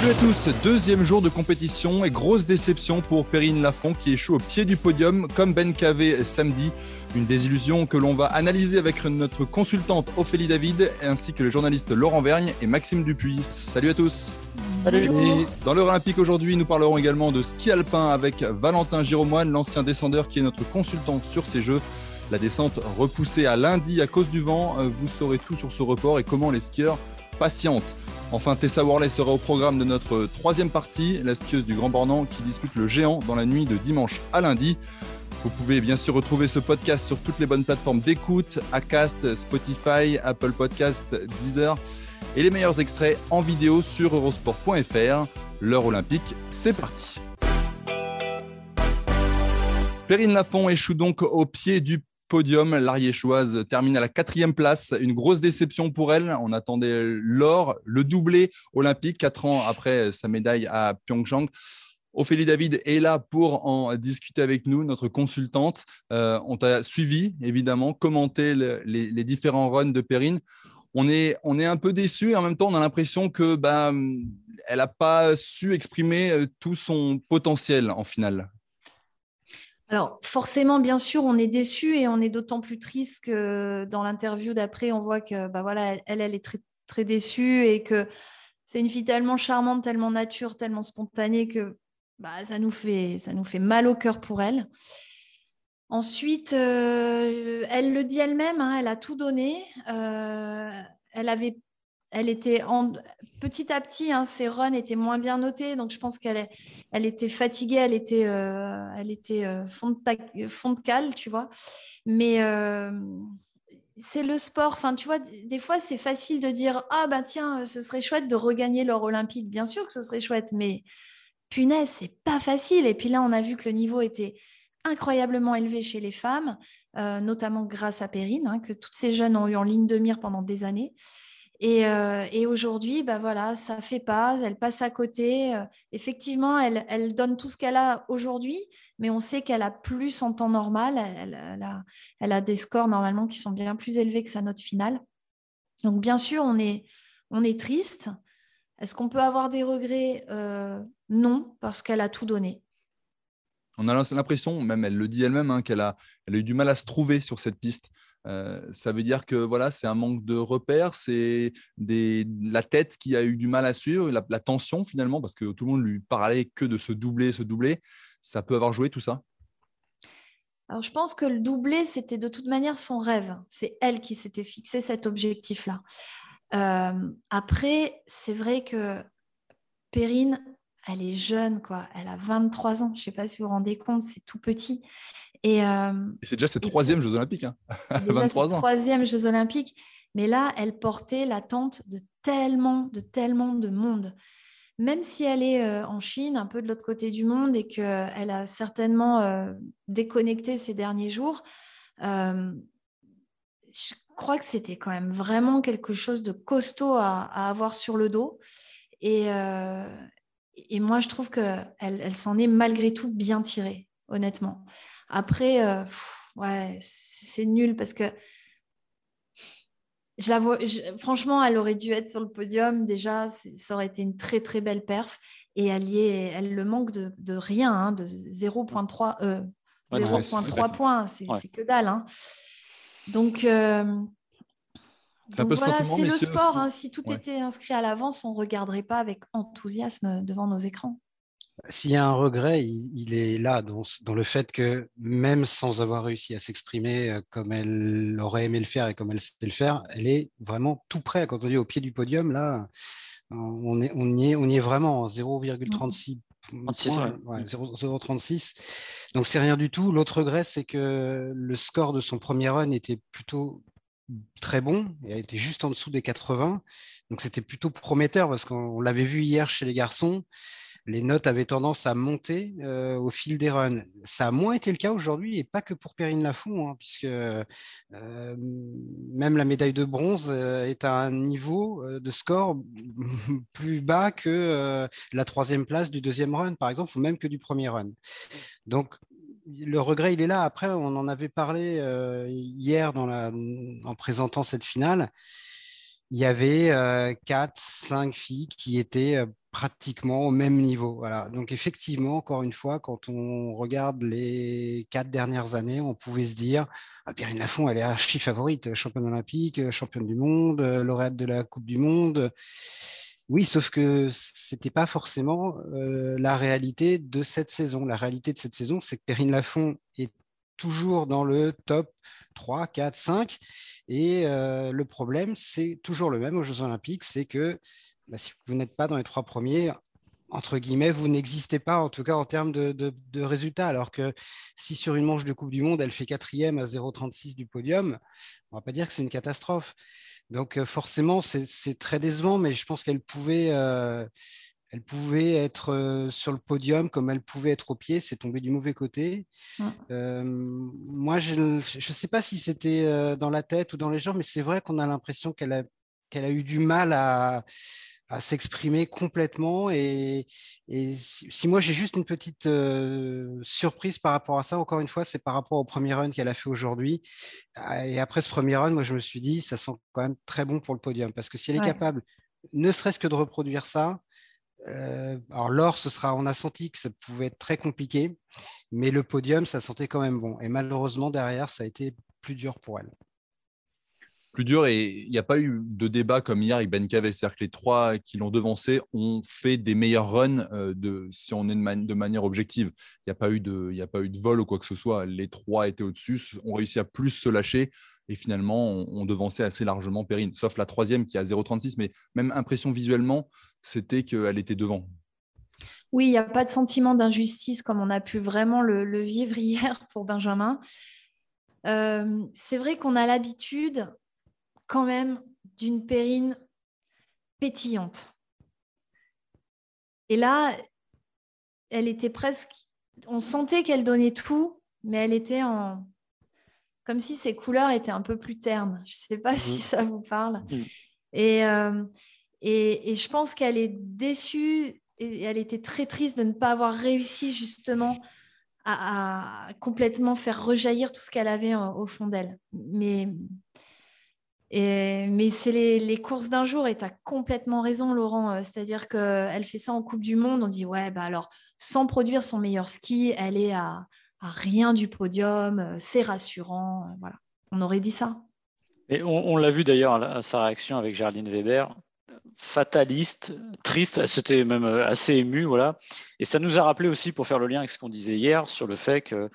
Salut à tous, deuxième jour de compétition et grosse déception pour Perrine Lafont qui échoue au pied du podium comme Ben Cavé samedi. Une désillusion que l'on va analyser avec notre consultante Ophélie David ainsi que le journaliste Laurent Vergne et Maxime Dupuis. Salut à tous. Salut. Dans l'heure olympique aujourd'hui, nous parlerons également de ski alpin avec Valentin Giromoine, l'ancien descendeur qui est notre consultant sur ces jeux. La descente repoussée à lundi à cause du vent. Vous saurez tout sur ce report et comment les skieurs patientent. Enfin, Tessa Worley sera au programme de notre troisième partie, la skieuse du Grand Bornand qui dispute le géant dans la nuit de dimanche à lundi. Vous pouvez bien sûr retrouver ce podcast sur toutes les bonnes plateformes d'écoute, Acast, Spotify, Apple Podcast, Deezer et les meilleurs extraits en vidéo sur eurosport.fr. L'heure olympique, c'est parti. Perrine Lafont échoue donc au pied du podium. L'Ariéchoise termine à la quatrième place. Une grosse déception pour elle. On attendait l'or, le doublé olympique, quatre ans après sa médaille à Pyeongchang. Ophélie David est là pour en discuter avec nous, notre consultante. Euh, on t'a suivi, évidemment, commenté le, les, les, différents runs de Perrine. On est, on est un peu déçu et en même temps, on a l'impression que bah, elle n'a pas su exprimer euh, tout son potentiel en finale. Alors, forcément, bien sûr, on est déçu et on est d'autant plus triste que dans l'interview d'après, on voit que bah, voilà, elle, est très, déçue et que c'est une fille tellement charmante, tellement nature, tellement spontanée que bah, ça, nous fait, nous fait mal au cœur pour elle. Ensuite, euh, elle le dit elle-même, hein, elle a tout donné. Euh, elle avait elle était petit à petit, hein, ses runs étaient moins bien notés, donc je pense qu'elle elle était fatiguée, elle était, euh, euh, fond, de fond, de cale, tu vois. Mais euh, c'est le sport, enfin, tu vois, des fois c'est facile de dire ah ben tiens, ce serait chouette de regagner l'or olympique, bien sûr que ce serait chouette, mais punaise, c'est pas facile. Et puis là, on a vu que le niveau était incroyablement élevé chez les femmes, notamment grâce à Perrine, hein, que toutes ces jeunes ont eu en ligne de mire pendant des années. Et, euh, et aujourd'hui, bah voilà, ça fait pas, elle passe à côté. Euh, effectivement, elle, donne tout ce qu'elle a aujourd'hui, mais on sait qu'elle a plus en temps normal. Elle, a, des scores normalement qui sont bien plus élevés que sa note finale. Donc, bien sûr, on est, est triste. Est-ce qu'on peut avoir des regrets? Euh, Non, parce qu'elle a tout donné. On a l'impression, même elle le dit elle-même, hein, qu'elle a, eu du mal à se trouver sur cette piste. Euh, ça veut dire que voilà, c'est un manque de repères, c'est la tête qui a eu du mal à suivre, la, la, tension finalement, parce que tout le monde lui parlait que de se doubler, se doubler. Ça peut avoir joué tout ça? Alors, je pense que le doublé, c'était de toute manière son rêve. C'est elle qui s'était fixé cet objectif-là. Euh, après, c'est vrai que Perrine, elle est jeune, quoi. Elle a 23 ans. Je ne sais pas si vous vous rendez compte, c'est tout petit. Et, euh, c'est déjà ses troisième Jeux Olympiques. Hein. 23 ans. Troisième Jeux Olympiques. Mais là, elle portait l'attente de tellement, de tellement de monde. Même si elle est euh, en Chine, un peu de l'autre côté du monde, et qu'elle a certainement euh, déconnecté ces derniers jours, euh, je crois que c'était quand même vraiment quelque chose de costaud à, à avoir sur le dos. Et, euh, et moi, je trouve qu'elle elle, s'en est malgré tout bien tirée, honnêtement. Après, euh, ouais, c'est nul parce que je la vois, je, franchement, elle aurait dû être sur le podium. Déjà, ça aurait été une très, très belle perf. Et elle, y est, elle le manque de, de rien, hein, de 0,3 euh, ouais, points. C'est ouais. que dalle. Hein. Donc, euh, c'est voilà, le sport. Hein. Si tout ouais. était inscrit à l'avance, on ne regarderait pas avec enthousiasme devant nos écrans. S'il y a un regret, il, il est là, dans, dans, le fait que même sans avoir réussi à s'exprimer euh, comme elle aurait aimé le faire et comme elle sait le faire, elle est vraiment tout près. Quand on dit au pied du podium, là, on, est, on, y, est, on y est vraiment 0,36 0,36. Donc c'est rien du tout. L'autre regret, c'est que le score de son premier run était plutôt très bon. Il a été juste en dessous des 80. Donc c'était plutôt prometteur parce qu'on l'avait vu hier chez les garçons les notes avaient tendance à monter euh, au fil des runs. Ça a moins été le cas aujourd'hui, et pas que pour Perrine Lafont, hein, puisque euh, même la médaille de bronze euh, est à un niveau de score plus bas que la troisième place du deuxième run, par exemple, ou même que du premier run. Donc, le regret, il est là. Après, on en avait parlé hier en présentant cette finale il y avait quatre, cinq filles qui étaient pratiquement au même niveau. Voilà. Donc effectivement, encore une fois, quand on regarde les quatre dernières années, on pouvait se dire ah, Lafont, elle est archi favorite, championne olympique, championne du monde, lauréate de la Coupe du Monde. Oui, sauf que c'était pas forcément la réalité de cette saison. La réalité de cette saison, c'est que Perrine Lafont est toujours dans le top 3, 4, 5. Et le problème, c'est toujours le même aux Jeux Olympiques, c'est que bah, si vous n'êtes pas dans les trois premiers, entre guillemets, vous n'existez pas, en tout cas en termes de, résultats. Alors que si sur une manche de Coupe du Monde, elle fait quatrième à 0,36 du podium, on ne va pas dire que c'est une catastrophe. Donc forcément, c'est très décevant, mais je pense qu'elle pouvait, elle pouvait être euh, sur le podium comme elle pouvait être au pied, c'est tombé du mauvais côté. Euh, moi, je ne sais pas si c'était dans la tête ou dans les jambes, mais c'est vrai qu'on a l'impression qu'elle a, qu'elle a eu du mal à, s'exprimer complètement. Et, si, moi j'ai juste une petite surprise par rapport à ça, encore une fois, c'est par rapport au premier run qu'elle a fait aujourd'hui. Et après ce premier run, moi je me suis dit, ça sent quand même très bon pour le podium, parce que si elle est capable, ne serait-ce que de reproduire ça, euh, alors l'or, ce sera, on a senti que ça pouvait être très compliqué, mais le podium, ça sentait quand même bon. Et malheureusement, derrière, ça a été plus dur pour elle. Plus dur, et il n'y a pas eu de débat comme hier avec Ben Cavell. C'est-à-dire que les trois qui l'ont devancé ont fait des meilleurs runs euh, de, si on est de, manière objective. Il n'y a, pas eu de, a pas eu de vol ou quoi que ce soit. Les trois étaient au-dessus, ont réussi à plus se lâcher et finalement on, devançait assez largement Perrine, sauf la troisième qui a 0,36, mais même impression visuellement, c'était qu'elle était devant. Oui, il n'y a pas de sentiment d'injustice comme on a pu vraiment le, vivre hier pour Benjamin. Euh, c'est vrai qu'on a l'habitude quand même d'une Perrine pétillante. Et là, elle était presque, on sentait qu'elle donnait tout, mais elle était en, comme si ses couleurs étaient un peu plus ternes. Je ne sais pas si mhm. ça vous parle. Mhm. Euh, et, et, je pense qu'elle est déçue et elle était très triste de ne pas avoir réussi justement à, complètement faire rejaillir tout ce qu'elle avait au fond d'elle. Mais, mais c'est les, courses d'un jour et tu as complètement raison, Laurent. Euh, c'est-à-dire qu'elle fait ça en Coupe du Monde. On dit, ouais, bah alors, sans produire son meilleur ski, elle est à, rien du podium, euh, c'est rassurant. Euh, voilà, on aurait dit ça. On, l'a vu d'ailleurs à sa réaction avec Gerline Weber, fataliste, triste, c'était même assez ému, voilà. Et ça nous a rappelé aussi, pour faire le lien avec ce qu'on disait hier, sur le fait que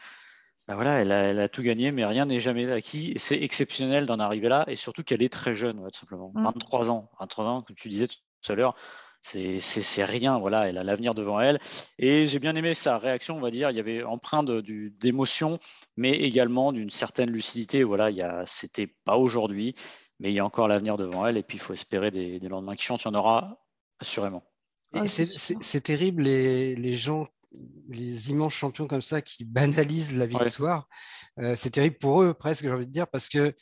bah voilà, elle a, tout gagné, mais rien n'est jamais acquis. Et c'est exceptionnel d'en arriver là, et surtout qu'elle est très jeune, tout simplement. 23 mm. ans, 23 ans, comme tu disais tout à l'heure, c'est rien, voilà, elle a l'avenir devant elle. Et j'ai bien aimé sa réaction, on va dire, il y avait empreint d'émotion, mais également d'une certaine lucidité. Voilà, c'était pas aujourd'hui, mais il y a encore l'avenir devant elle, et puis il faut espérer des, lendemains qui chantent, il y en aura assurément. Ah, c'est terrible les, les gens les immenses champions comme ça qui banalisent la victoire, euh, c'est terrible pour eux presque, j'ai envie de dire, parce que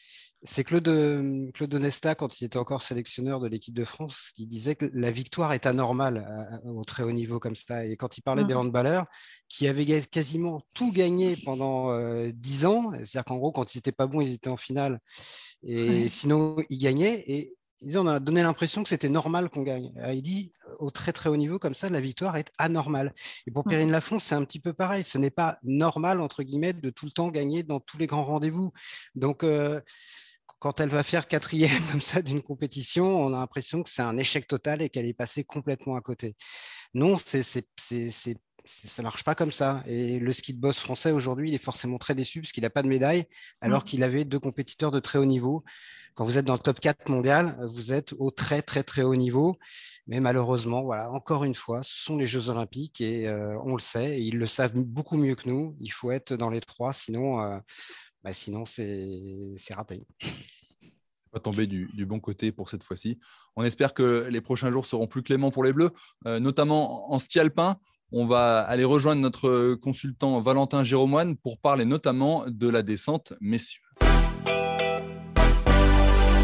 c'est Claude, euh, Claude Onesta, quand il était encore sélectionneur de l'équipe de France, qui disait que la victoire est anormale euh, au très haut niveau comme ça. Et quand il parlait des mmh. handballeurs, qui avaient quasiment tout gagné pendant dix ans, c'est-à-dire qu'en gros, quand ils n'étaient pas bons, ils étaient en finale, et sinon, ils gagnaient. Et on a donné l'impression que c'était normal qu'on gagne. il dit, au très très haut niveau, comme ça, la victoire est anormale. Et pour Perrine Lafont, c'est un petit peu pareil. Ce n'est pas normal, entre guillemets, de tout le temps gagner dans tous les grands rendez-vous. Donc, euh, quand elle va faire quatrième comme ça d'une compétition, on a l'impression que c'est un échec total et qu'elle est passée complètement à côté. Non, c'est ça ne marche pas comme ça. Et le ski de boss français aujourd'hui, il est forcément très déçu parce qu'il n'a pas de médaille, alors qu'il avait deux compétiteurs de très haut niveau. Quand vous êtes dans le top 4 mondial, vous êtes au très, très, très haut niveau. Mais malheureusement, voilà, encore une fois, ce sont les Jeux Olympiques et euh, on le sait, et ils le savent beaucoup mieux que nous. Il faut être dans les trois, sinon, euh, bah, sinon c'est raté pas tomber du, bon côté pour cette fois-ci. On espère que les prochains jours seront plus cléments pour les Bleus, euh, notamment en ski alpin. On va aller rejoindre notre consultant Valentin Jérômoine pour parler notamment de la descente messieurs.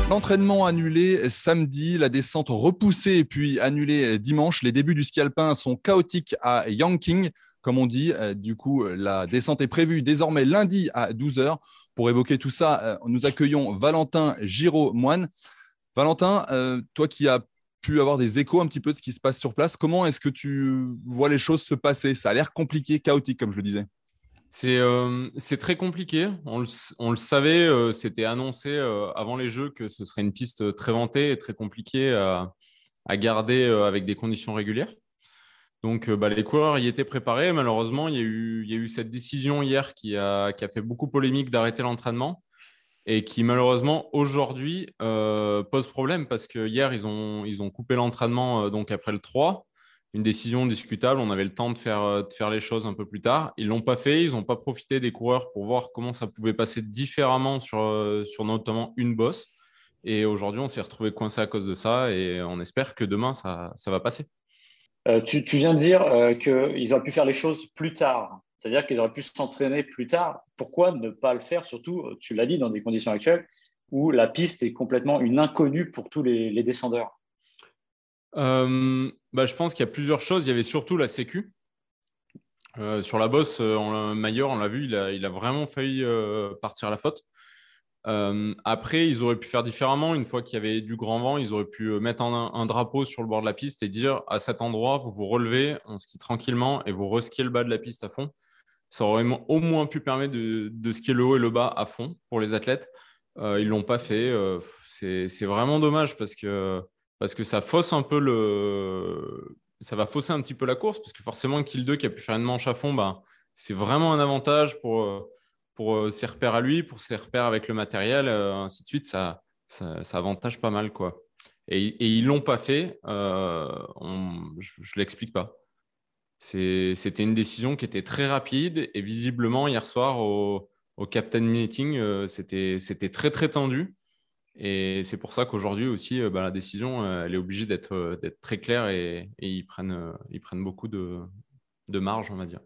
L'entraînement annulé samedi, la descente repoussée puis annulée dimanche. Les débuts du ski alpin sont chaotiques à Yanqing, comme on dit. Euh, du coup, la descente est prévue désormais lundi à 12h. Pour évoquer tout ça, euh, nous accueillons Valentin Giraud-Moine. Valentin, euh, toi qui as pu avoir des échos un petit peu de ce qui se passe sur place, comment est-ce que tu vois les choses se passer? Ça a l'air compliqué, chaotique, comme je le disais. Euh, c'est très compliqué. On le, savait, euh, c'était annoncé euh, avant les Jeux que ce serait une piste très vantée et très compliquée à, garder avec des conditions régulières. Donc bah, les coureurs y étaient préparés. Malheureusement, il y a eu, cette décision hier qui a, fait beaucoup polémique d'arrêter l'entraînement et qui malheureusement aujourd'hui pose problème parce que hier ils ont, ils ont coupé l'entraînement donc après le 3 une décision discutable. On avait le temps de faire, euh, de faire les choses un peu plus tard. Ils l'ont pas fait. Ils n'ont pas profité des coureurs pour voir comment ça pouvait passer différemment sur, euh, sur notamment une bosse. Et aujourd'hui, on s'est retrouvé coincé à cause de ça et on espère que demain, ça, ça va passer. Euh, tu, tu, viens de dire qu'ils auraient pu faire les choses plus tard. C'est-à-dire qu'ils auraient pu s'entraîner plus tard. Pourquoi ne pas le faire, surtout, tu l'as dit, dans des conditions actuelles où la piste est complètement une inconnue pour tous les, descendeurs euh, bah, Je pense qu'il y a plusieurs choses. Il y avait surtout la Sécu. Euh, sur la bosse, euh, Maillard, on l'a vu, il a, vraiment failli partir à la faute. après, ils auraient pu faire différemment. Une fois qu'il y avait du grand vent, ils auraient pu mettre un, drapeau sur le bord de la piste et dire à cet endroit, vous vous relevez, on skie tranquillement et vous reskiez le bas de la piste à fond. Ça aurait au moins pu permettre de, de skier le haut et le bas à fond pour les athlètes. ils ne l'ont pas fait. c'est vraiment dommage parce que parce que ça fausse un peu le. Ça va fausser un petit peu la course, parce que forcément, Kill 2 qui a pu faire une manche à fond, bah, c'est vraiment un avantage pour, pour euh, ses repères à lui, pour ses repères avec le matériel, euh, ainsi de suite. Ça, ça, avantage pas mal. quoi. Et, ils l'ont pas fait. Euh, je ne l'explique pas. C'était une décision qui était très rapide et visiblement, hier soir, au, Captain Meeting, c'était très, très tendu. Et c'est pour ça qu'aujourd'hui aussi, euh, bah, la décision, euh, elle est obligée d'être euh, très claire et, ils, prennent, ils prennent beaucoup de, de, marge, on va dire.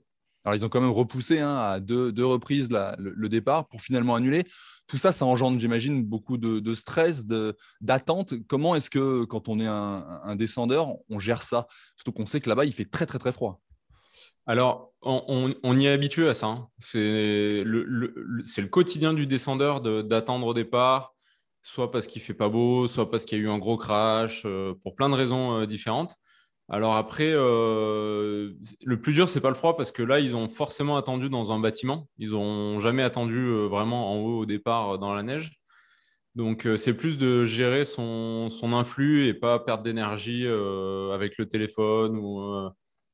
Alors, ils ont quand même repoussé hein, à deux, deux reprises le, départ pour finalement annuler. Tout ça, ça engendre, j'imagine, beaucoup de, de stress, d'attente. Comment est-ce que, quand on est un, un, descendeur, on gère ça? Surtout qu'on sait que là-bas, il fait très, très, très froid. Alors, on, y est habitué à ça. Hein. C'est le, quotidien du descendeur d'attendre au départ, soit parce qu'il fait pas beau, soit parce qu'il y a eu un gros crash, euh, pour plein de raisons euh, différentes. Alors après, euh, le plus dur, c'est pas le froid parce que là, ils ont forcément attendu dans un bâtiment. Ils n'ont jamais attendu vraiment en haut au départ dans la neige. Donc c'est plus de gérer son, son, influx et pas perdre d'énergie avec le téléphone ou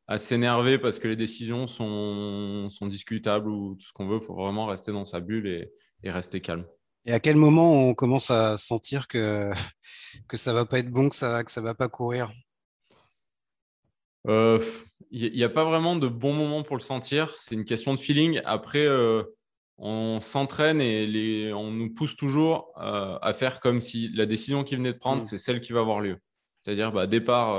à s'énerver parce que les décisions sont, sont discutables ou tout ce qu'on veut. Il faut vraiment rester dans sa bulle et, et rester calme. Et à quel moment on commence à sentir que, que ça va pas être bon, que ça ne va pas courir? Il euh, n'y a pas vraiment de bon moment pour le sentir. C'est une question de feeling. Après, euh, on s'entraîne et les, on nous pousse toujours euh, à faire comme si la décision qui venait de prendre, mm. c'est celle qui va avoir lieu. C'est-à-dire, bah, départ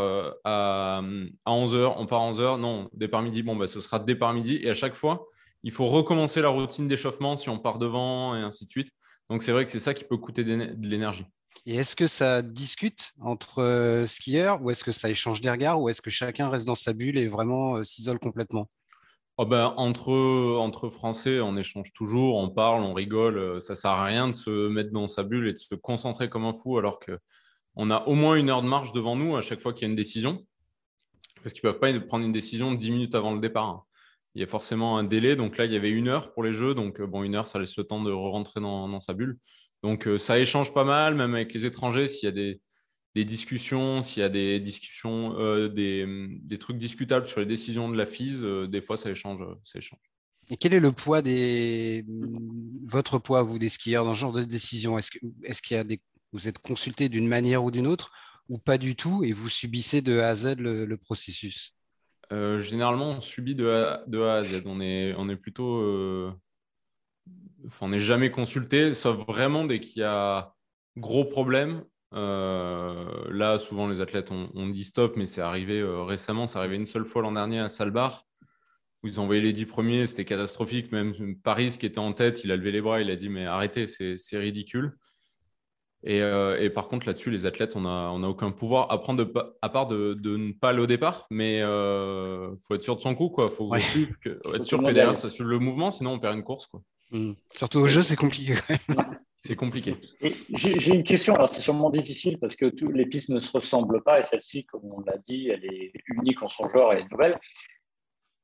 à, à 11h, on part à 11h. Non, départ midi, bon, bah, ce sera départ midi. Et à chaque fois, il faut recommencer la routine d'échauffement si on part devant et ainsi de suite. Donc c'est vrai que c'est ça qui peut coûter de l'énergie. Et est-ce que ça discute entre euh, skieurs ou est-ce que ça échange des regards ou est-ce que chacun reste dans sa bulle et vraiment euh, s'isole complètement? Oh ben, entre, entre Français, on échange toujours, on parle, on rigole. Euh, ça ne sert à rien de se mettre dans sa bulle et de se concentrer comme un fou alors qu'on a au moins une heure de marche devant nous à chaque fois qu'il y a une décision. Parce qu'ils ne peuvent pas prendre une décision dix minutes avant le départ. Hein il y a forcément un délai. Donc là, il y avait une heure pour les jeux. Donc, euh, bon, une heure, ça laisse le temps de rentrer dans, sa bulle. Donc, euh, ça échange pas mal, même avec les étrangers. S'il y a des, discussions, s'il y a des discussions, euh, des, trucs discutables sur les décisions de la FISE, des fois ça échange, ça échange. Et quel est le poids des votre poids vous des skieurs dans ce genre de décision? Est-ce qu'il y a des vous êtes consulté d'une manière ou d'une autre ou pas du tout et vous subissez de A à Z le, processus? Généralement, on subit de A, à Z. On est on est plutôt on n'est jamais consulté, sauf vraiment dès qu'il y a gros problème. Euh, là, souvent, les athlètes ont, dit stop, mais c'est arrivé euh, récemment. C'est arrivé une seule fois l'an dernier à Salbar, où ils ont envoyé les dix premiers. C'était catastrophique. Même Paris, qui était en tête, il a levé les bras. Il a dit Mais arrêtez, c'est ridicule. Euh, et, par contre, là-dessus, les athlètes, on n'a on a aucun pouvoir, à, prendre à part de, ne pas aller au départ. Mais il faut être sûr de son coup. Il faut être sûr que derrière, ça suit le mouvement, sinon on perd une course. Quoi. Mmh. Surtout au jeu, c'est compliqué. c'est compliqué. J'ai une question, alors c'est sûrement difficile parce que tous les pistes ne se ressemblent pas et celle-ci, comme on l'a dit, elle est unique en son genre et nouvelle.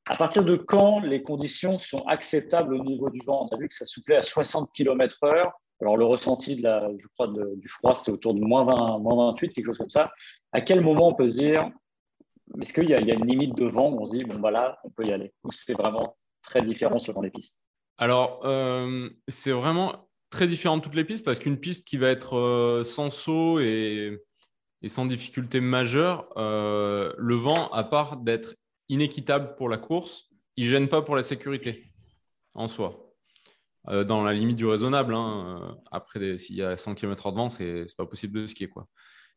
À partir de quand les conditions sont acceptables au niveau du vent? On a vu que ça soufflait à 60 km/h. Alors, le ressenti de la, je crois, du froid, c'était autour de moins, 20, moins 28, quelque chose comme ça. À quel moment on peut se dire, est-ce qu'il y, a une limite de vent où on se dit, bon, voilà, on peut y aller Ou c'est vraiment très différent selon les pistes? Alors, euh, c'est vraiment très différent de toutes les pistes parce qu'une piste qui va être euh, sans saut et, sans difficulté majeure, euh, le vent, à part d'être inéquitable pour la course, il ne gêne pas pour la sécurité en soi. Dans la limite du raisonnable. Hein. Après, s'il y a 100 km/h de vent, ce n'est pas possible de skier. Quoi.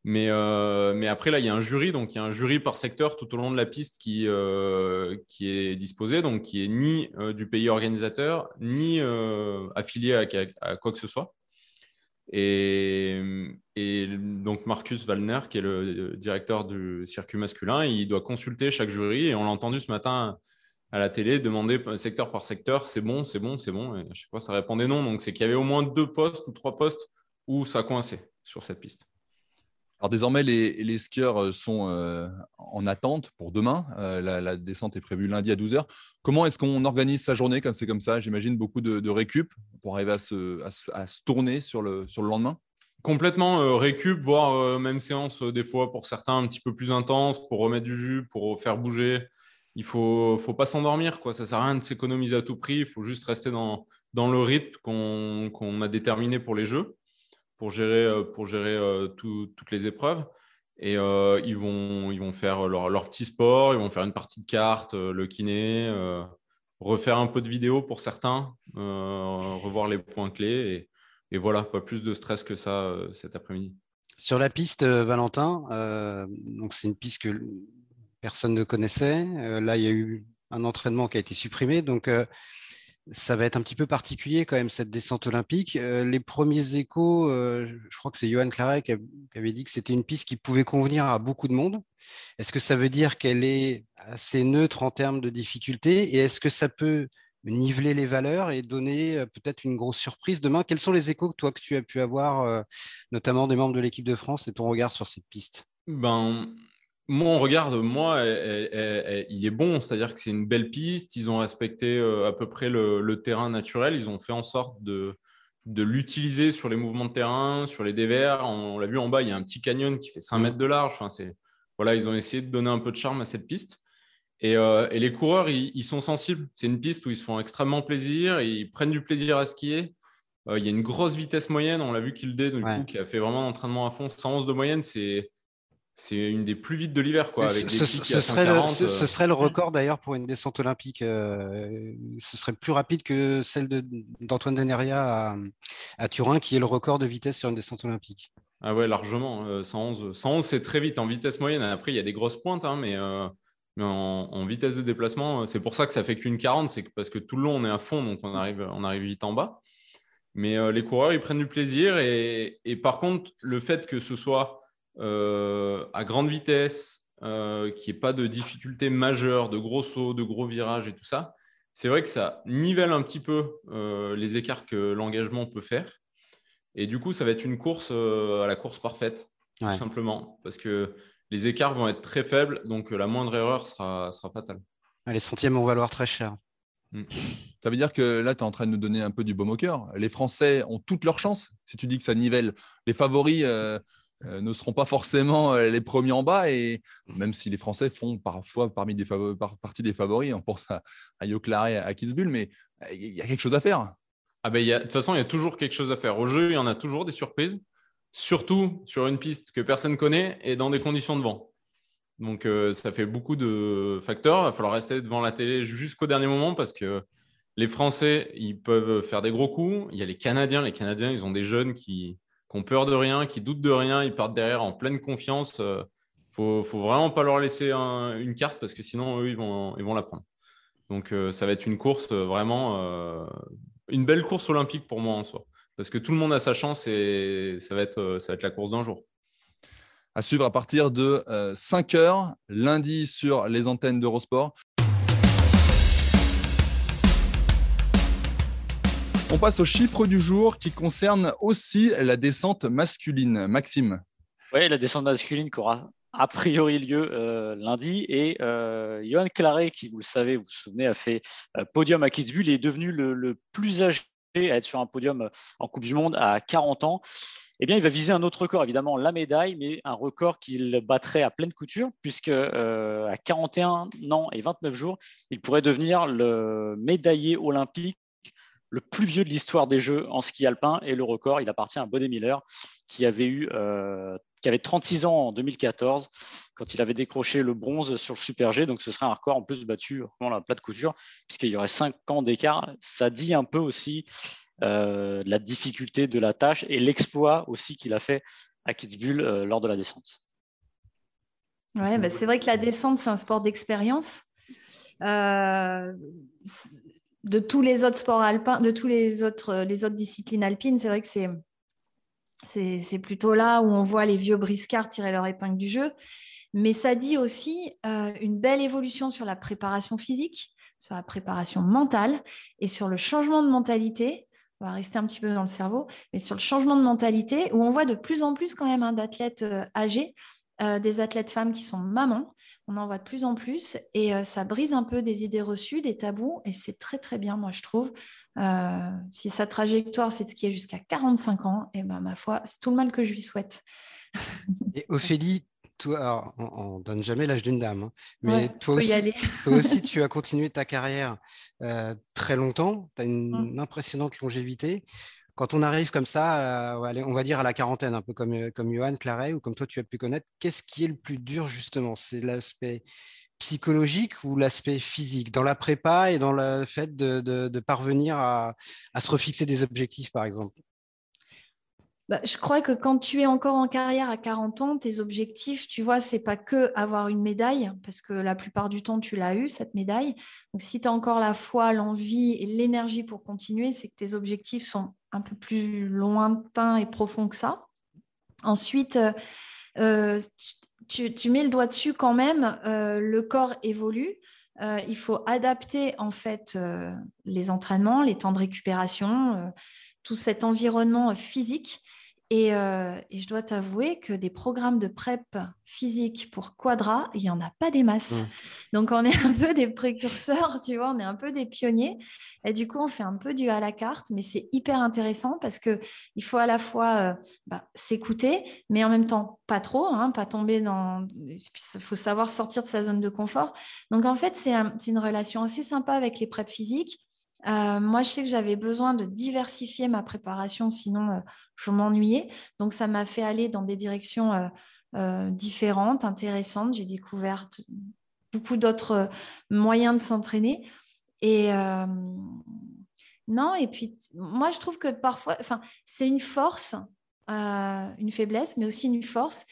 Mais, euh, mais après, là, il y a un jury. Donc, il y a un jury par secteur tout au long de la piste qui, euh, est disposé, donc qui est ni euh, du pays organisateur, ni affilié à, quoi que ce soit. Et, et, donc, Marcus Wallner, qui est le directeur du circuit masculin, il doit consulter chaque jury. Et on l'a entendu ce matin à la télé demander secteur par secteur c'est bon, c'est bon, c'est bon. Et à chaque fois, ça répondait non. Donc, c'est qu'il y avait au moins deux postes ou trois postes où ça coinçait sur cette piste. Alors désormais, les, skieurs euh, sont euh, en attente pour demain. Euh, la, descente est prévue lundi à 12h. Comment est-ce qu'on organise sa journée comme c'est comme ça? J'imagine beaucoup de, récup pour arriver à se, tourner sur le, sur le lendemain Complètement récup, voire même séance des fois pour certains un petit peu plus intense, pour remettre du jus, pour faire bouger. Il faut, faut pas s'endormir. Quoi. Ça sert à rien de s'économiser à tout prix. Il faut juste rester dans, dans le rythme qu'on a déterminé pour les Jeux pour gérer, euh, pour gérer euh, toutes les épreuves. Et euh, ils, vont, ils vont faire leur, leur, petit sport, ils vont faire une partie de cartes, le kiné, refaire un peu de vidéo pour certains, revoir les points clés. Et, voilà, pas plus de stress que ça cet après-midi. Sur la piste, Valentin, donc c'est une piste que personne ne connaissait. là, il y a eu un entraînement qui a été supprimé. Donc, ça va être un petit peu particulier quand même cette descente olympique. Euh, les premiers échos, euh, je crois que c'est Johan Claret qui, avait dit que c'était une piste qui pouvait convenir à beaucoup de monde. Est-ce que ça veut dire qu'elle est assez neutre en termes de difficulté? Et est-ce que ça peut niveler les valeurs et donner euh, peut-être une grosse surprise demain? Quels sont les échos que toi tu as pu avoir, notamment des membres de l'équipe de France et ton regard sur cette piste? Ben, moi, on regarde, moi, il est bon, c'est-à-dire que c'est une belle piste. Ils ont respecté euh, à peu près le, terrain naturel. Ils ont fait en sorte de, de l'utiliser sur les mouvements de terrain, sur les dévers. On, l'a vu en bas, il y a un petit canyon qui fait 5 mètres de large. Enfin, c'est, voilà, ils ont essayé de donner un peu de charme à cette piste. Et, euh, les coureurs, ils, sont sensibles. C'est une piste où ils se font extrêmement plaisir, ils prennent du plaisir à skier. Euh, il y a une grosse vitesse moyenne. On l'a vu du coup, qui a fait vraiment l'entraînement à fond. 111 de moyenne, c'est c'est une des plus vites de l'hiver. Quoi, ce, serait le, ce, euh. serait le, record d'ailleurs pour une descente olympique. Euh, ce serait plus rapide que celle d'Antoine Deneria à, à, Turin, qui est le record de vitesse sur une descente olympique. Ah ouais, largement. 111, euh, 111 c'est très vite en vitesse moyenne. Après, il y a des grosses pointes, hein, mais, mais en, vitesse de déplacement, c'est pour ça que ça fait qu'une 40. C'est parce que tout le long, on est à fond, donc on arrive, on arrive vite en bas. Mais les coureurs, ils prennent du plaisir. Et, et par contre, le fait que ce soit à grande vitesse, euh, qui n'y ait pas de difficultés majeures, de gros sauts, de gros virages et tout ça, c'est vrai que ça nivelle un petit peu euh, les écarts que l'engagement peut faire. Et du coup, ça va être une course à la course parfaite, tout simplement, parce que les écarts vont être très faibles, donc la moindre erreur sera, sera fatale. Les centièmes vont valoir très cher. Mm. Ça veut dire que là, tu es en train de nous donner un peu du baume au cœur. Les Français ont toutes leurs chances si tu dis que ça nivelle. Les favoris, euh, ne seront pas forcément euh, les premiers en bas. Et même si les Français font parfois parmi des par partie des favoris, on pense à, Yoclaré, à Kitzbühel, mais il y a quelque chose à faire. Ah ben, de toute façon, il y a toujours quelque chose à faire. Au jeu, il y en a toujours des surprises, surtout sur une piste que personne connaît et dans des conditions de vent. Donc, ça fait beaucoup de facteurs. Il va falloir rester devant la télé jusqu'au dernier moment parce que les Français, ils peuvent faire des gros coups. Il y a les Canadiens. Les Canadiens, ils ont des jeunes qui, ont peur de rien, qui doutent de rien. Ils partent derrière en pleine confiance. Il euh, faut, faut vraiment pas leur laisser une carte parce que sinon, eux, ils vont, la prendre. Donc, euh, ça va être une course euh, vraiment, une belle course olympique pour moi en soi. Parce que tout le monde a sa chance et ça va être, ça va être la course d'un jour à suivre à partir de 5 heures lundi sur les antennes d'Eurosport. On passe au chiffre du jour qui concerne aussi la descente masculine. Maxime. Oui, la descente masculine qui aura a priori lieu euh, lundi. Et euh, Johan Claret, qui, vous le savez, vous vous souvenez, a fait euh, podium à Kitzbühel, il est devenu le, plus âgé à être sur un podium en Coupe du Monde à 40 ans. Eh bien, il va viser un autre record, évidemment, la médaille, mais un record qu'il battrait à pleine couture, puisque à 41 ans et 29 jours, il pourrait devenir le médaillé olympique le plus vieux de l'histoire des Jeux en ski alpin et le record, il appartient à Bonnet Miller qui avait eu euh, qui avait 36 ans en 2014 quand il avait décroché le bronze sur le Super G. Donc ce serait un record en plus battu dans la plate couture puisqu'il y aurait 5 ans d'écart. Ça dit un peu aussi euh, la difficulté de la tâche et l'exploit aussi qu'il a fait à Kitzbühel euh, lors de la descente. Ouais, bah, c'est vrai que la descente, c'est un sport d'expérience. Euh, de tous les autres sports alpins, de tous les autres, euh, disciplines alpines, c'est vrai que c'est, c'est, plutôt là où on voit les vieux briscards tirer leur épingle du jeu. Mais ça dit aussi euh, une belle évolution sur la préparation physique, sur la préparation mentale et sur le changement de mentalité. On va rester un petit peu dans le cerveau, mais sur le changement de mentalité, où on voit de plus en plus quand même hein, d'athlètes euh, âgés euh, des athlètes femmes qui sont mamans. On en voit de plus en plus et euh, ça brise un peu des idées reçues, des tabous et c'est très très bien, moi je trouve. Euh, si sa trajectoire c'est de skier jusqu'à 45 ans, et eh ben ma foi, c'est tout le mal que je lui souhaite. et Ophélie, toi, on, ne donne jamais l'âge d'une dame, hein, mais toi, aussi, toi, aussi, tu as continué ta carrière très longtemps, tu as une mmh. impressionnante longévité quand on arrive comme ça, euh, on va dire à la quarantaine, un peu comme, euh, comme Johan Claret ou comme toi tu as pu connaître, qu'est-ce qui est le plus dur justement? C'est l'aspect psychologique ou l'aspect physique? Dans la prépa et dans le fait de, parvenir à, se refixer des objectifs, par exemple? Bah, je crois que quand tu es encore en carrière à 40 ans, tes objectifs, tu vois, c'est pas que avoir une médaille, parce que la plupart du temps, tu l'as eu, cette médaille. Donc, si tu as encore la foi, l'envie et l'énergie pour continuer, c'est que tes objectifs sont un peu plus lointains et profonds que ça. Ensuite, euh, euh, tu, mets le doigt dessus quand même, euh, le corps évolue. il faut adapter en fait les entraînements, les temps de récupération, tout cet environnement physique euh, et, je dois t'avouer que des programmes de prep physique pour Quadra, il n'y en a pas des masses. Mmh. Donc, on est un peu des précurseurs, tu vois, on est un peu des pionniers. Et du coup, on fait un peu du à la carte, mais c'est hyper intéressant parce qu'il faut à la fois euh, bah, s'écouter, mais en même temps, pas trop, hein, pas tomber dans. Il faut savoir sortir de sa zone de confort. Donc, en fait, c'est une relation assez sympa avec les preps physiques euh, moi, je sais que j'avais besoin de diversifier ma préparation, sinon euh, je m'ennuyais. Donc, ça m'a fait aller dans des directions euh, différentes, intéressantes. J'ai découvert beaucoup d'autres moyens de s'entraîner. Et non, et puis moi, je trouve que parfois, c'est une force, une faiblesse, mais aussi une force.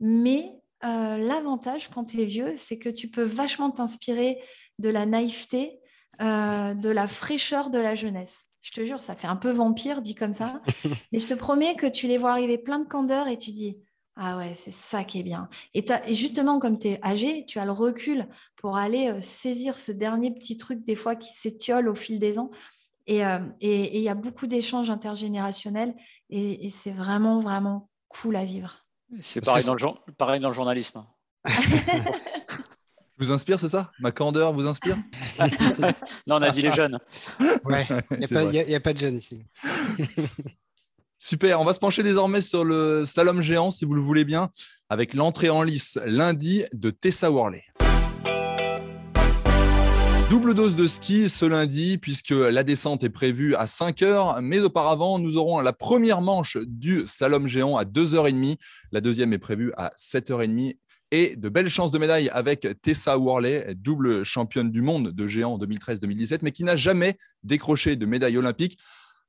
Mais l'avantage quand tu es vieux, c'est que tu peux vachement t'inspirer de la naïveté euh, de la fraîcheur de la jeunesse. Je te jure, ça fait un peu vampire dit comme ça. mais je te promets que tu les vois arriver plein de candeur et tu dis Ah ouais, c'est ça qui est bien. Et, justement, comme tu es âgé, tu as le recul pour aller euh, saisir ce dernier petit truc, des fois, qui s'étiole au fil des ans. Et euh, il y a beaucoup d'échanges intergénérationnels et, c'est vraiment, vraiment cool à vivre. C'est pareil, pareil dans le journalisme. vous inspire, c'est ça? Ma candeur vous inspire? Non, on a dit les jeunes. Ouais, il n'y a, pas de jeunes ici. Super, on va se pencher désormais sur le slalom géant, si vous le voulez bien, avec l'entrée en lice lundi de Tessa Worley. Double dose de ski ce lundi, puisque la descente est prévue à 5 heures, mais auparavant, nous aurons la première manche du slalom géant à 2h30. La deuxième est prévue à 7h30 et de belles chances de médaille avec Tessa Worley, double championne du monde de géant 2013-2017, mais qui n'a jamais décroché de médaille olympique.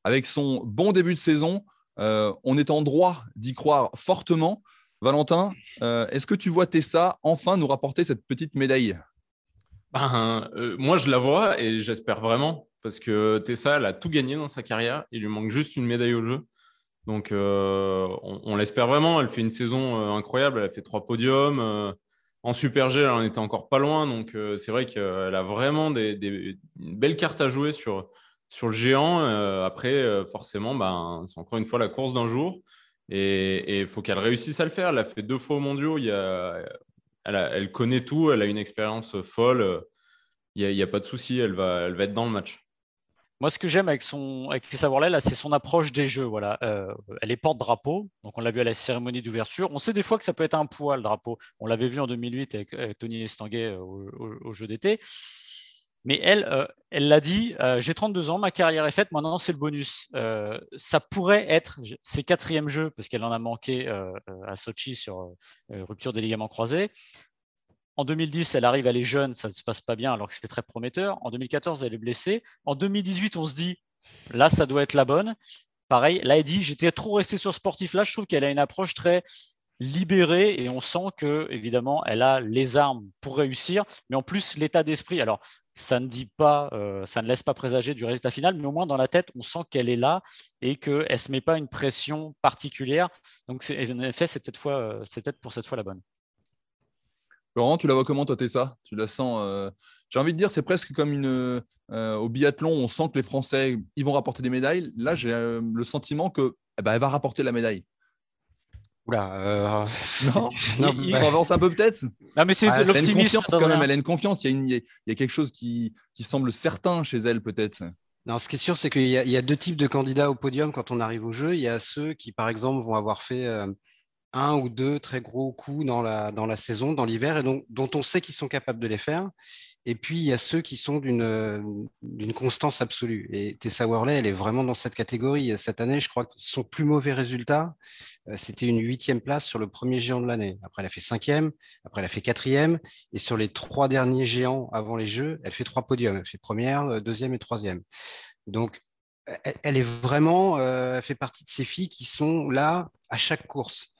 Avec son bon début de saison, euh, on est en droit d'y croire fortement. Valentin, euh, est-ce que tu vois Tessa enfin nous rapporter cette petite médaille? Ben, euh, Moi, je la vois et j'espère vraiment, parce que Tessa, elle a tout gagné dans sa carrière. Il lui manque juste une médaille au jeu. Donc, euh, on, l'espère vraiment. Elle fait une saison euh, incroyable. Elle a fait trois podiums. Euh, en Super G, elle en était encore pas loin. Donc, c'est vrai qu'elle a vraiment des, une belle carte à jouer sur, le géant. après, forcément, ben, c'est encore une fois la course d'un jour. Et il faut qu'elle réussisse à le faire. Elle a fait deux fois au mondiaux. Elle, connaît tout. Elle a une expérience folle. Il n'y a, a, pas de souci. Elle va, elle va être dans le match. Moi, ce que j'aime avec son avec là, c'est son approche des jeux. Euh, elle est porte-drapeau. Donc, on l'a vu à la cérémonie d'ouverture. On sait des fois que ça peut être un poids le drapeau. On l'avait vu en 2008 avec, Tony Estanguet euh, au, jeu d'été. Mais elle, euh, elle l'a dit, j'ai 32 ans, ma carrière est faite, maintenant c'est le bonus. ça pourrait être ses quatrièmes jeux, parce qu'elle en a manqué à Sochi sur rupture des ligaments croisés. En 2010, elle arrive, elle est jeune, ça ne se passe pas bien alors que c'était très prometteur. En 2014, elle est blessée. En 2018, on se dit, là, ça doit être la bonne. Pareil, là, elle dit, j'étais trop resté sur sportif. Là, je trouve qu'elle a une approche très libérée et on sent que, évidemment, elle a les armes pour réussir, mais en plus, l'état d'esprit. Alors, ça ne dit pas, euh, ça ne laisse pas présager du résultat final, mais au moins dans la tête, on sent qu'elle est là et qu'elle ne se met pas une pression particulière. Donc, en effet, c'est peut-être euh, peut pour cette fois la bonne. Laurent, tu la vois comment, toi, ça Tu la sens euh, J'ai envie de dire, c'est presque comme une. Euh, au biathlon, on sent que les Français, ils vont rapporter des médailles. Là, j'ai euh, le sentiment que, eh ben, elle va rapporter la médaille. Oula, non, non il, avance un peu peut-être. Non, mais c'est ah, l'optimisme quand même. Elle a une confiance. Il y a, une, il y a quelque chose qui, qui, semble certain chez elle, peut-être. Non, ce qui est sûr, c'est qu'il y, y, a deux types de candidats au podium quand on arrive au jeu. Il y a ceux qui, par exemple, vont avoir fait un ou deux très gros coups dans la, dans la saison, dans l'hiver, et donc, dont on sait qu'ils sont capables de les faire. Et puis, il y a ceux qui sont d'une constance absolue. Et Tessa Worley, elle est vraiment dans cette catégorie. Cette année, je crois que son plus mauvais résultat, euh, c'était une huitième place sur le premier géant de l'année. Après, elle a fait cinquième, après, elle a fait quatrième. Et sur les trois derniers géants avant les Jeux, elle fait trois podiums. Elle fait première, euh, deuxième et troisième. Donc, elle est vraiment, euh, elle fait partie de ces filles qui sont là à chaque course.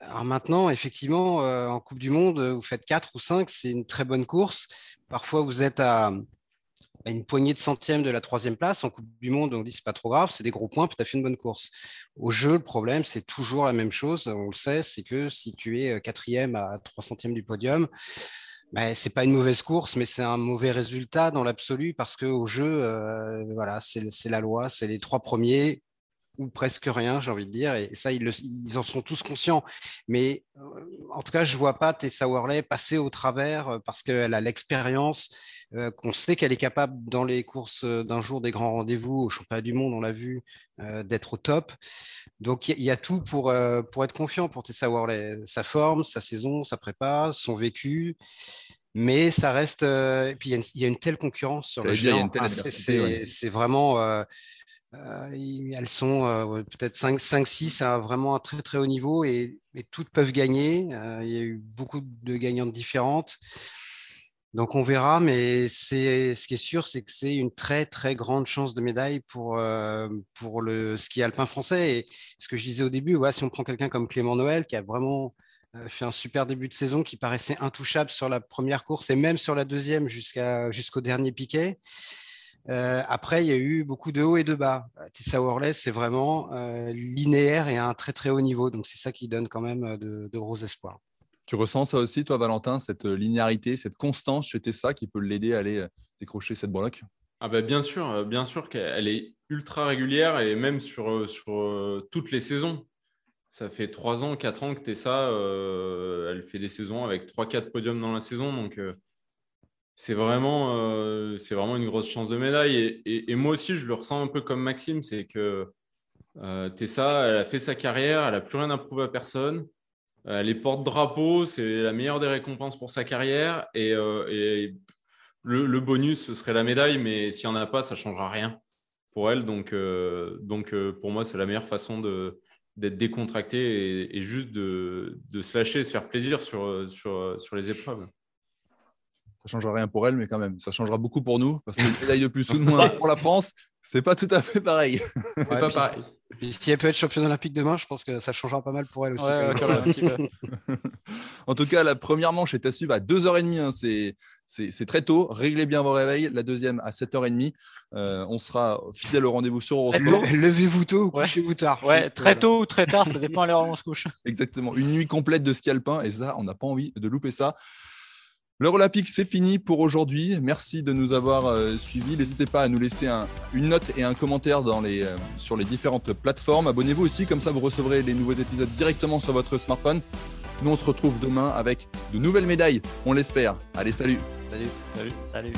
Alors maintenant, effectivement, euh, en Coupe du Monde, vous faites 4 ou 5, c'est une très bonne course. Parfois, vous êtes à, une poignée de centièmes de la troisième place. En Coupe du Monde, on dit c'est pas trop grave, c'est des gros points, puis tu as fait une bonne course. Au jeu, le problème, c'est toujours la même chose. On le sait, c'est que si tu es euh, quatrième à 3 centièmes du podium, ben, c'est pas une mauvaise course, mais c'est un mauvais résultat dans l'absolu parce qu'au jeu, euh, voilà, c'est la loi, c'est les trois premiers ou presque rien, j'ai envie de dire. Et ça, ils, ils en sont tous conscients. Mais euh, en tout cas, je ne vois pas Tessa Worley passer au travers euh, parce qu'elle a l'expérience, euh, qu'on sait qu'elle est capable dans les courses d'un jour des grands rendez-vous au championnat du monde, on l'a vu, d'être au top. Donc il y, a tout pour, pour être confiant pour Tessa Worley. Sa forme, sa saison, sa prépa, son vécu. Mais ça reste. et puis il y, a une telle concurrence sur le géant. Ah, c'est vraiment elles sont euh, peut-être 5, 5, 6 à vraiment un très très haut niveau et, toutes peuvent gagner. Euh, il y a eu beaucoup de gagnantes différentes. Donc on verra, mais ce qui est sûr, c'est que c'est une très très grande chance de médaille pour, pour le ski alpin français. Et ce que je disais au début, ouais, si on prend quelqu'un comme Clément Noël qui a vraiment fait un super début de saison, qui paraissait intouchable sur la première course et même sur la deuxième jusqu'à jusqu'au dernier piquet. Euh, après, il y a eu beaucoup de hauts et de bas. Tessa Worley, c'est vraiment euh, linéaire et à un très très haut niveau. Donc c'est ça qui donne quand même euh, de, gros espoirs. Tu ressens ça aussi, toi, Valentin, cette linéarité, cette constance chez Tessa qui peut l'aider à aller décrocher cette breloque ah bah bien sûr, bien sûr qu'elle est ultra régulière et même sur, sur toutes les saisons. Ça fait 3 ans, 4 ans que Tessa, elle fait des saisons avec 3-4 podiums dans la saison. Donc, c'est vraiment, euh, c'est vraiment une grosse chance de médaille. Et, moi aussi, je le ressens un peu comme Maxime, c'est que Tessa, elle a fait sa carrière, elle n'a plus rien à prouver à personne. Elle est porte-drapeau, c'est la meilleure des récompenses pour sa carrière. Et, le, bonus, ce serait la médaille, mais s'il n'y en a pas, ça ne changera rien pour elle. Donc, pour moi, c'est la meilleure façon d'être décontracté et, juste de, se lâcher, se faire plaisir sur les épreuves. Ça ne changera rien pour elle, mais quand même, ça changera beaucoup pour nous, parce que médaille de plus ou de moins pour la France, c'est pas tout à fait pareil. pas pareil. si elle peut être championne olympique demain, je pense que ça changera pas mal pour elle aussi. en tout cas, la première manche est à suivre à 2h30. Hein. C'est très tôt. Réglez bien vos réveils. La deuxième à 7h30. Euh, on sera fidèle au rendez-vous sur Eurosport. Levez-vous tôt ou couchez-vous tard? Ouais, très tôt ou très tard, ça dépend à l'heure où on se couche. Exactement. Une nuit complète de ski alpin. Et ça, on n'a pas envie de louper ça. Olympique, c'est fini pour aujourd'hui. Merci de nous avoir euh, suivis. N'hésitez pas à nous laisser une note et un commentaire euh, sur les différentes plateformes. Abonnez-vous aussi, comme ça vous recevrez les nouveaux épisodes directement sur votre smartphone. Nous, on se retrouve demain avec de nouvelles médailles, on l'espère. Allez, salut Salut Salut Salut